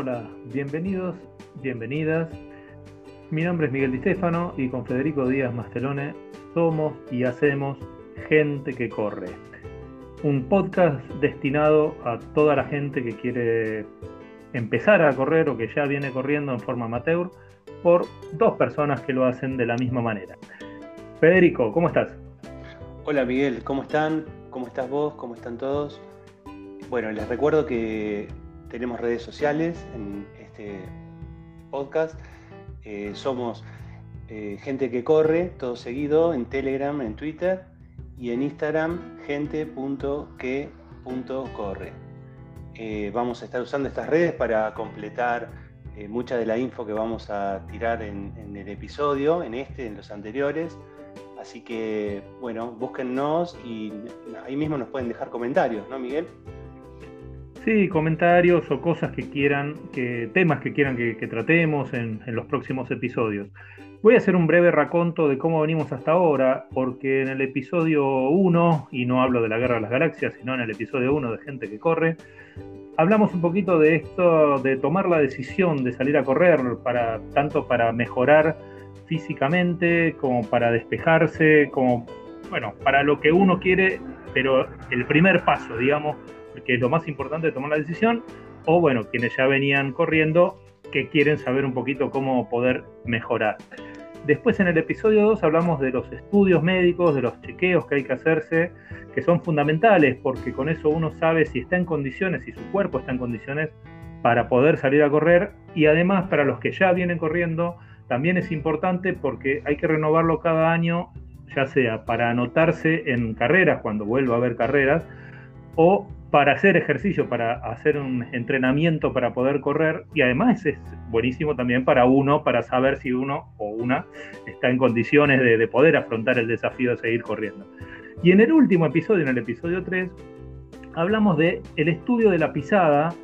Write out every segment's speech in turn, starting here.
Hola, bienvenidos, bienvenidas. Mi nombre es Miguel Di Stefano y con Federico Díaz Mastelone somos y hacemos Gente que Corre. Un podcast destinado a toda la gente que quiere empezar a correr o que ya viene corriendo en forma amateur por dos personas que lo hacen de la misma manera. Federico, ¿cómo estás? Hola Miguel, ¿cómo están? ¿Cómo estás vos? ¿Cómo están todos? Bueno, les recuerdo que tenemos redes sociales en este podcast. Eh, somos eh, gente que corre, todo seguido, en Telegram, en Twitter y en Instagram, gente.que.corre. Eh, vamos a estar usando estas redes para completar mucha de la info que vamos a tirar en, en, el episodio, en este, en los anteriores. Así que, bueno, búsquennos y ahí mismo nos pueden dejar comentarios, ¿no, Miguel? Sí, comentarios o cosas que quieran, que, temas que quieran que, tratemos en, los próximos episodios. Voy a hacer un breve raconto de cómo venimos hasta ahora, porque en el episodio 1, y no hablo de la Guerra de las Galaxias, sino en el episodio 1 de Gente que Corre, hablamos un poquito de esto, de tomar la decisión de salir a correr, para, tanto para mejorar físicamente, como para despejarse, como, bueno, para lo que uno quiere, pero el primer paso, digamos, que es lo más importante de tomar la decisión, o bueno, quienes ya venían corriendo, que quieren saber un poquito cómo poder mejorar. Después en el episodio 2 hablamos de los estudios médicos, de los chequeos que hay que hacerse, que son fundamentales porque con eso uno sabe si está en condiciones, si su cuerpo está en condiciones para poder salir a correr y además para los que ya vienen corriendo también es importante porque hay que renovarlo cada año, ya sea para anotarse en carreras cuando vuelva a haber carreras o para hacer ejercicio, para hacer un entrenamiento para poder correr y además es buenísimo también para uno, para saber si uno o una está en condiciones de, poder afrontar el desafío de seguir corriendo. Y en el último episodio, en el episodio 3, hablamos de el estudio de la pisada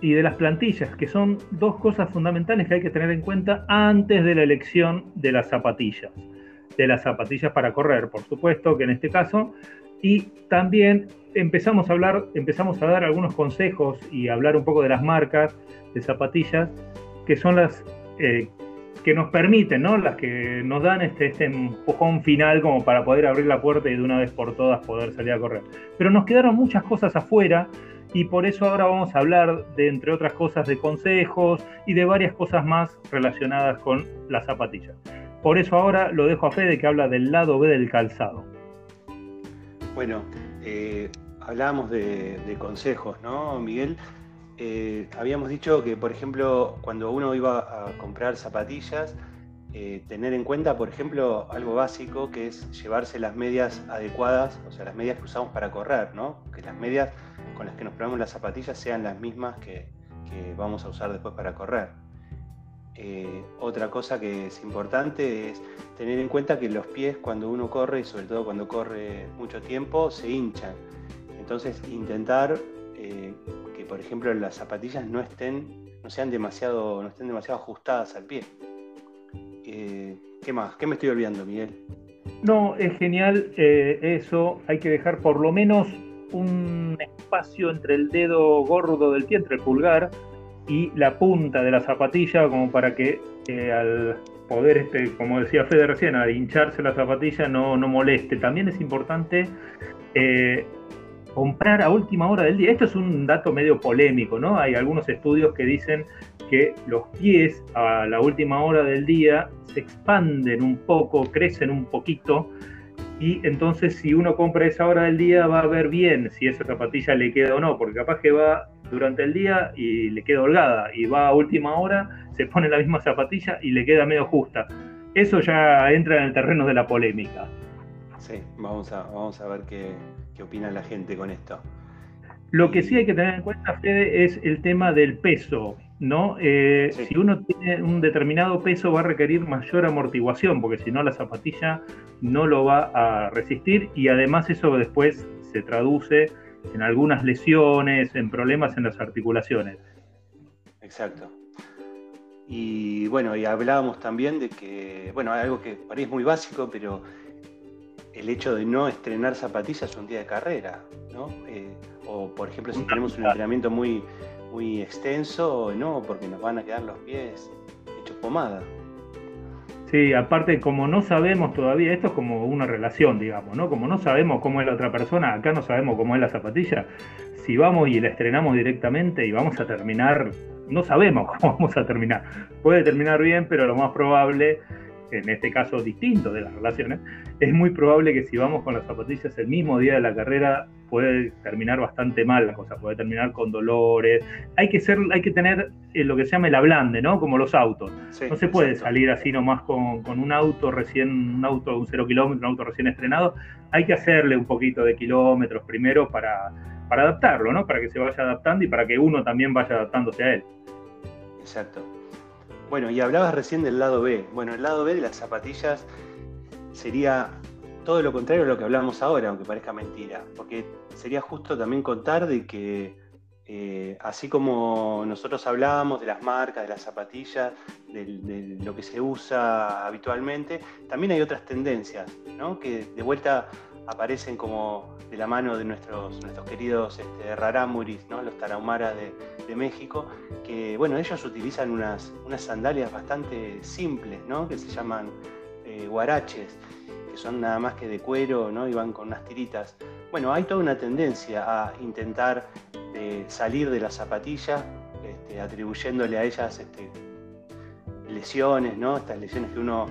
y de las plantillas, que son dos cosas fundamentales que hay que tener en cuenta antes de la elección de las zapatillas. De las zapatillas para correr, por supuesto, que en este caso, y también empezamos a hablar, empezamos a dar algunos consejos y hablar un poco de las marcas de zapatillas que son las eh, que nos permiten, ¿no? Las que nos dan este, este empujón final como para poder abrir la puerta y de una vez por todas poder salir a correr. Pero nos quedaron muchas cosas afuera y por eso ahora vamos a hablar de, entre otras cosas, de consejos y de varias cosas más relacionadas con las zapatillas. Por eso ahora lo dejo a Fede que habla del lado B del calzado. Bueno, eh, hablábamos de, consejos, ¿no, Miguel? Eh, habíamos dicho que, por ejemplo, cuando uno iba a comprar zapatillas, eh, tener en cuenta, por ejemplo, algo básico que es llevarse las medias adecuadas, o sea, las medias que usamos para correr, ¿no? Que las medias con las que nos probamos las zapatillas sean las mismas que, vamos a usar después para correr. Eh, otra cosa que es importante es tener en cuenta que los pies cuando uno corre, y sobre todo cuando corre mucho tiempo, se hinchan. Entonces intentar eh, que, por ejemplo, las zapatillas no estén, no sean demasiado, no estén demasiado ajustadas al pie. Eh, ¿Qué más? ¿Qué me estoy olvidando, Miguel? No, es genial eso. Hay que dejar por lo menos un espacio entre el dedo gordo del pie, entre el pulgar y la punta de la zapatilla, como para que al poder, este, como decía Fede recién, al hincharse la zapatilla no, no moleste. También es importante comprar a última hora del día. Esto es un dato medio polémico, ¿no? Hay algunos estudios que dicen que los pies a la última hora del día se expanden un poco, crecen un poquito, y entonces si uno compra esa hora del día va a ver bien si esa zapatilla le queda o no, porque capaz que va durante el día y le queda holgada, y va a última hora, se pone la misma zapatilla y le queda medio justa. Eso ya entra en el terreno de la polémica. Sí, vamos a, vamos a ver qué, qué opina la gente con esto. Lo que sí hay que tener en cuenta, Fede, es el tema del peso, ¿no? Eh, si uno tiene un determinado peso va a requerir mayor amortiguación, porque si no la zapatilla no lo va a resistir y además eso después se traduce en algunas lesiones, en problemas en las articulaciones. Exacto. Y bueno, y hablábamos también de que, bueno, algo que parece muy básico, pero el hecho de no estrenar zapatillas un día de carrera, ¿no? Eh, o por ejemplo, si tenemos un entrenamiento muy, muy extenso, no, porque nos van a quedar los pies hechos pomada. Sí, aparte como no sabemos todavía, esto es como una relación, digamos, ¿no? Como no sabemos cómo es la otra persona, acá no sabemos cómo es la zapatilla, si vamos y la estrenamos directamente y vamos a terminar, no sabemos cómo vamos a terminar. Puede terminar bien, pero lo más probable en este caso distinto de las relaciones, es muy probable que si vamos con las zapatillas el mismo día de la carrera puede terminar bastante mal la cosa, puede terminar con dolores. Hay que ser, hay que tener eh, lo que se llama el ablande, ¿no? Como los autos. no se puede salir así nomás con, con, un auto recién, un auto de un cero kilómetro, un auto recién estrenado. Hay que hacerle un poquito de kilómetros primero para, para adaptarlo, ¿no? Para que se vaya adaptando y para que uno también vaya adaptándose a él. Exacto. Bueno, y hablabas recién del lado B. Bueno, el lado B de las zapatillas sería todo lo contrario a lo que hablamos ahora, aunque parezca mentira, porque sería justo también contar de que eh, así como nosotros hablábamos de las marcas, de las zapatillas, de, lo que se usa habitualmente, también hay otras tendencias, ¿no? que de vuelta aparecen como de la mano de nuestros, nuestros queridos este, ¿no? los tarahumaras de, México, que bueno, ellos utilizan unas, unas sandalias bastante simples, ¿no? que se llaman eh, guaraches, que son nada más que de cuero ¿no? y van con unas tiritas. Bueno, hay toda una tendencia a intentar eh, salir de la zapatilla, este, atribuyéndole a ellas este, lesiones, ¿no? estas lesiones que uno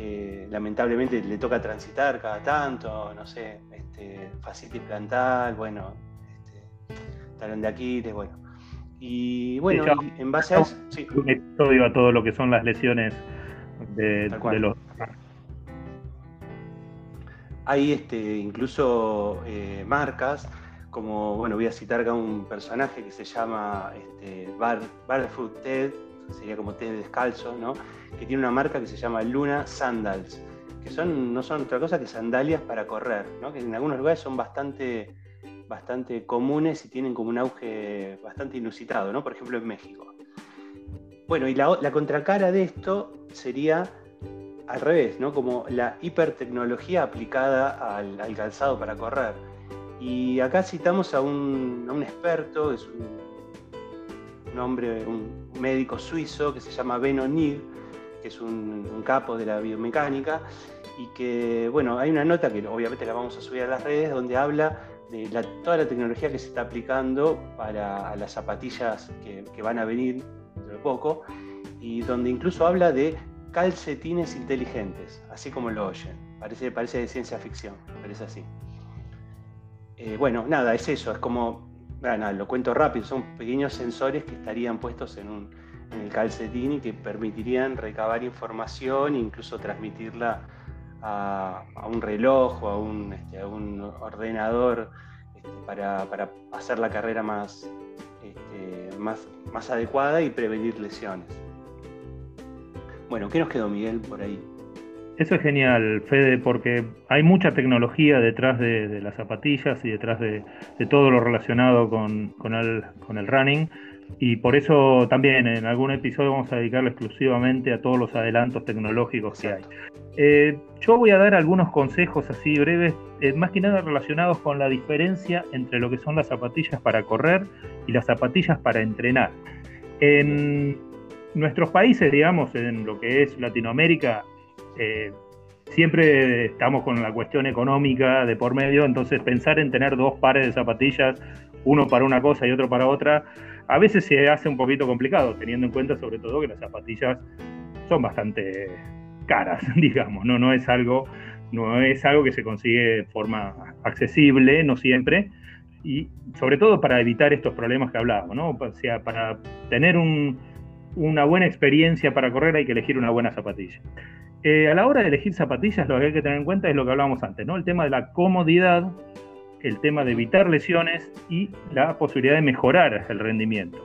eh, lamentablemente le toca transitar cada tanto, no sé, este, fascitis bueno, este, talón de Aquiles, bueno. Y bueno, en base a eso. Sí. Un episodio a todo lo que son las lesiones de, los. Hay este, incluso eh, marcas, como, bueno, voy a citar acá un personaje que se llama este, Bar, Barfoot Ted, sería como Ted descalzo, ¿no? que tiene una marca que se llama Luna Sandals, que son, no son otra cosa que sandalias para correr, ¿no? que en algunos lugares son bastante, bastante comunes y tienen como un auge bastante inusitado, ¿no? por ejemplo en México. Bueno, y la, la contracara de esto sería al revés, ¿no? como la hipertecnología aplicada al, calzado para correr. Y acá citamos a un, a un experto, es un, un, hombre, un médico suizo que se llama Ben O'Neill, que es un, capo de la biomecánica, y que, bueno, hay una nota que obviamente la vamos a subir a las redes, donde habla de toda la tecnología que se está aplicando para las zapatillas que, van a venir dentro de poco, y donde incluso habla de calcetines inteligentes, así como lo oyen. Parece, parece de ciencia ficción, parece así. Eh, bueno, nada, es eso, es como, nada, lo cuento rápido, son pequeños sensores que estarían puestos en un, en el calcetín y que permitirían recabar información e incluso transmitirla a, un reloj o a un, este, ordenador este, para, hacer la carrera este, más, más adecuada y prevenir lesiones. Bueno, ¿qué nos quedó Miguel por ahí? Eso es genial, Fede, porque hay mucha tecnología detrás de, las zapatillas y detrás de, todo lo relacionado con, el, con el running y por eso también en algún episodio vamos a dedicarlo exclusivamente a todos los adelantos tecnológicos que hay. Eh, yo voy a dar algunos consejos así breves, eh, más que nada relacionados con la diferencia entre lo que son las zapatillas para correr y las zapatillas para entrenar. En nuestros países, digamos, en lo que es Latinoamérica, eh, siempre estamos con la cuestión económica de por medio, entonces pensar en tener dos pares de zapatillas, uno para una cosa y otro para otra, a veces se hace un poquito complicado, teniendo en cuenta sobre todo que las zapatillas son bastante caras, digamos, no, no, es, algo, no es algo que se consigue de forma accesible, no siempre, y sobre todo para evitar estos problemas que hablábamos, ¿no? Sea, para tener una buena experiencia para correr hay que elegir una buena zapatilla. Eh, a la hora de elegir zapatillas, lo que hay que tener en cuenta es lo que hablábamos antes, ¿no? El tema de la comodidad el tema de evitar lesiones y la posibilidad de mejorar el rendimiento.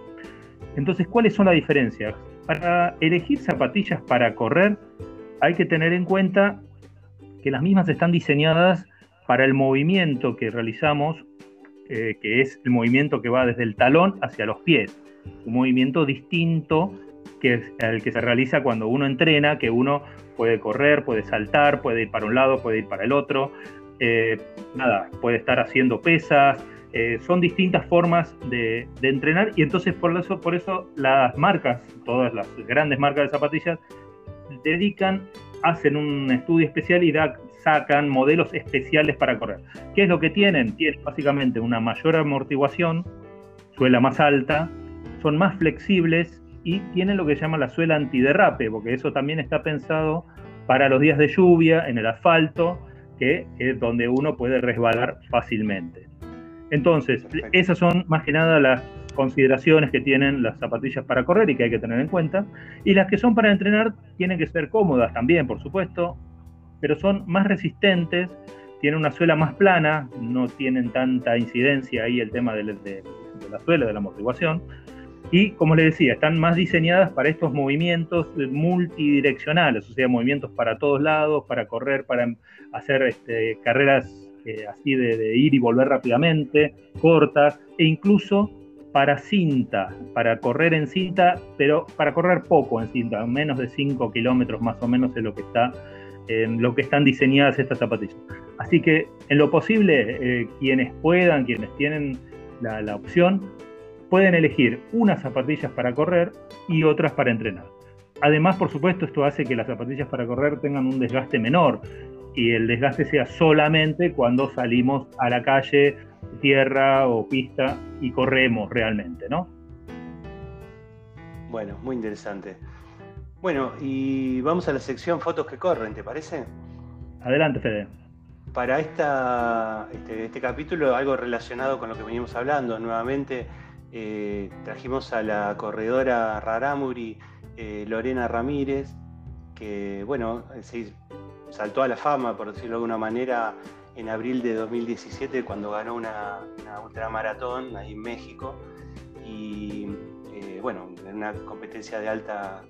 Entonces, ¿cuáles son las diferencias? Para elegir zapatillas para correr hay que tener en cuenta que las mismas están diseñadas para el movimiento que realizamos, eh, que es el movimiento que va desde el talón hacia los pies. Un movimiento distinto que el que se realiza cuando uno entrena, que uno puede correr, puede saltar, puede ir para un lado, puede ir para el otro. Eh, nada, puede estar haciendo pesas, eh, son distintas formas de, entrenar y entonces por eso, por eso las marcas, todas las grandes marcas de zapatillas, dedican, hacen un estudio especial y sacan modelos especiales para correr. ¿Qué es lo que tienen? Tienen básicamente una mayor amortiguación, suela más alta, son más flexibles y tienen lo que se llama la suela antiderrape, porque eso también está pensado para los días de lluvia, en el asfalto, que es donde uno puede resbalar fácilmente. Entonces, esas son más que nada las consideraciones que tienen las zapatillas para correr y que hay que tener en cuenta. Y las que son para entrenar tienen que ser cómodas también, por supuesto, pero son más resistentes, tienen una suela más plana, no tienen tanta incidencia ahí el tema de, de la suela, de la amortiguación. Y como les decía, están más diseñadas para estos movimientos multidireccionales, o sea, movimientos para todos lados, para correr, para hacer este, carreras eh, así de, ir y volver rápidamente, cortas, e incluso para cinta, para correr en cinta, pero para correr poco en cinta, menos de 5 kilómetros más o menos es lo que está lo que están diseñadas estas zapatillas. Así que en lo posible, eh, quienes puedan, quienes tienen la opción, pueden elegir unas zapatillas para correr y otras para entrenar. Además, por supuesto, esto hace que las zapatillas para correr tengan un desgaste menor y el desgaste sea solamente cuando salimos a la calle, tierra o pista y corremos realmente, ¿no? Bueno, muy interesante. Bueno, y vamos a la sección fotos que corren, ¿te parece? Adelante, Fede. Para esta, este, este capítulo, algo relacionado con lo que venimos hablando, nuevamente eh, trajimos a la corredora Raramuri eh, Lorena Ramírez, que bueno, se saltó a la fama, por decirlo de alguna manera, en abril de 2017 cuando ganó una, ultramaratón ahí en México. Y eh, bueno, en una competencia de, alta,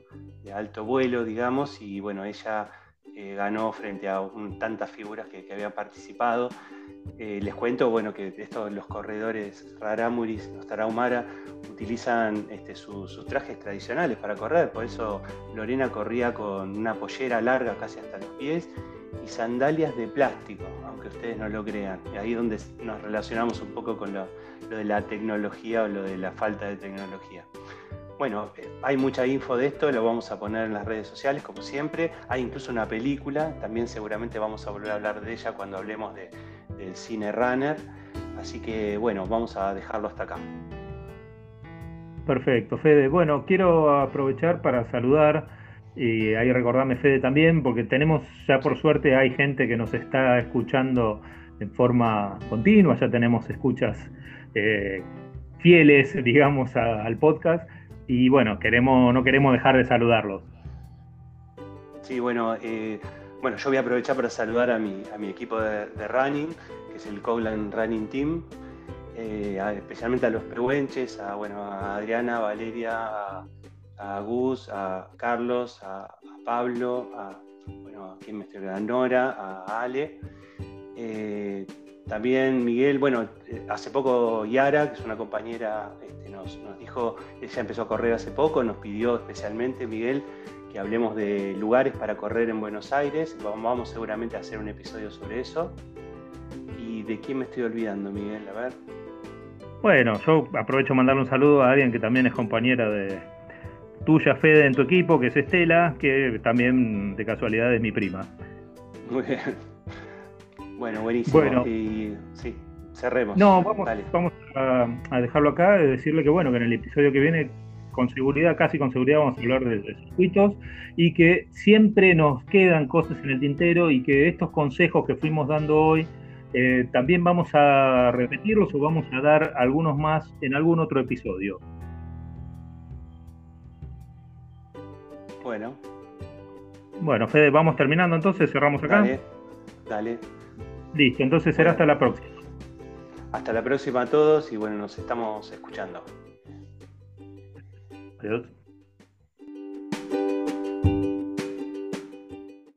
de alto vuelo, digamos, y bueno, ella ganó frente a tantas figuras que, habían participado. Eh, les cuento bueno, que estos, los corredores Raramuris, los Tarahumara, utilizan este, sus trajes tradicionales para correr, por eso Lorena corría con una pollera larga casi hasta los pies y sandalias de plástico, aunque ustedes no lo crean. Ahí donde nos relacionamos un poco con lo de la tecnología o lo de la falta de tecnología. Bueno, eh, hay mucha info de esto, lo vamos a poner en las redes sociales, como siempre. Hay incluso una película, también seguramente vamos a volver a hablar de ella cuando hablemos de, del cine runner. Así que bueno, vamos a dejarlo hasta acá. Perfecto, Fede. Bueno, quiero aprovechar para saludar y ahí recordarme Fede también, porque tenemos ya por suerte hay gente que nos está escuchando en forma continua, ya tenemos escuchas eh, fieles, digamos, al podcast y bueno, queremos, no queremos dejar de saludarlos. Sí, bueno, eh, bueno, yo voy a aprovechar para saludar a mi, a mi equipo de, running, que es el Cowland Running Team, eh, especialmente a los peruenches, a, bueno, Adriana, a Valeria, a, Gus, a Carlos, a, Pablo, a, bueno, a quien me estoy a Nora, a Ale. Eh, también Miguel, bueno, eh, hace poco Yara, que es una compañera, este, nos, nos, dijo, ella empezó a correr hace poco, nos pidió especialmente, Miguel, que hablemos de lugares para correr en Buenos Aires. Vamos, seguramente a hacer un episodio sobre eso. ¿Y de quién me estoy olvidando, Miguel? A ver. Bueno, yo aprovecho a mandarle un saludo a alguien que también es compañera de tuya, Fede, en tu equipo, que es Estela, que también de casualidad es mi prima. Muy bien. Bueno, buenísimo. Bueno, y sí, cerremos. No, vamos, vamos a, a, dejarlo acá, decirle que bueno, que en el episodio que viene con seguridad, casi con seguridad vamos a hablar de, circuitos y que siempre nos quedan cosas en el tintero y que estos consejos que fuimos dando hoy eh, también vamos a repetirlos o vamos a dar algunos más en algún otro episodio. Bueno. Bueno, Fede, vamos terminando entonces, cerramos acá. Dale, dale. Listo, entonces será hasta la próxima. Hasta la próxima a todos y bueno, nos estamos escuchando. Adiós.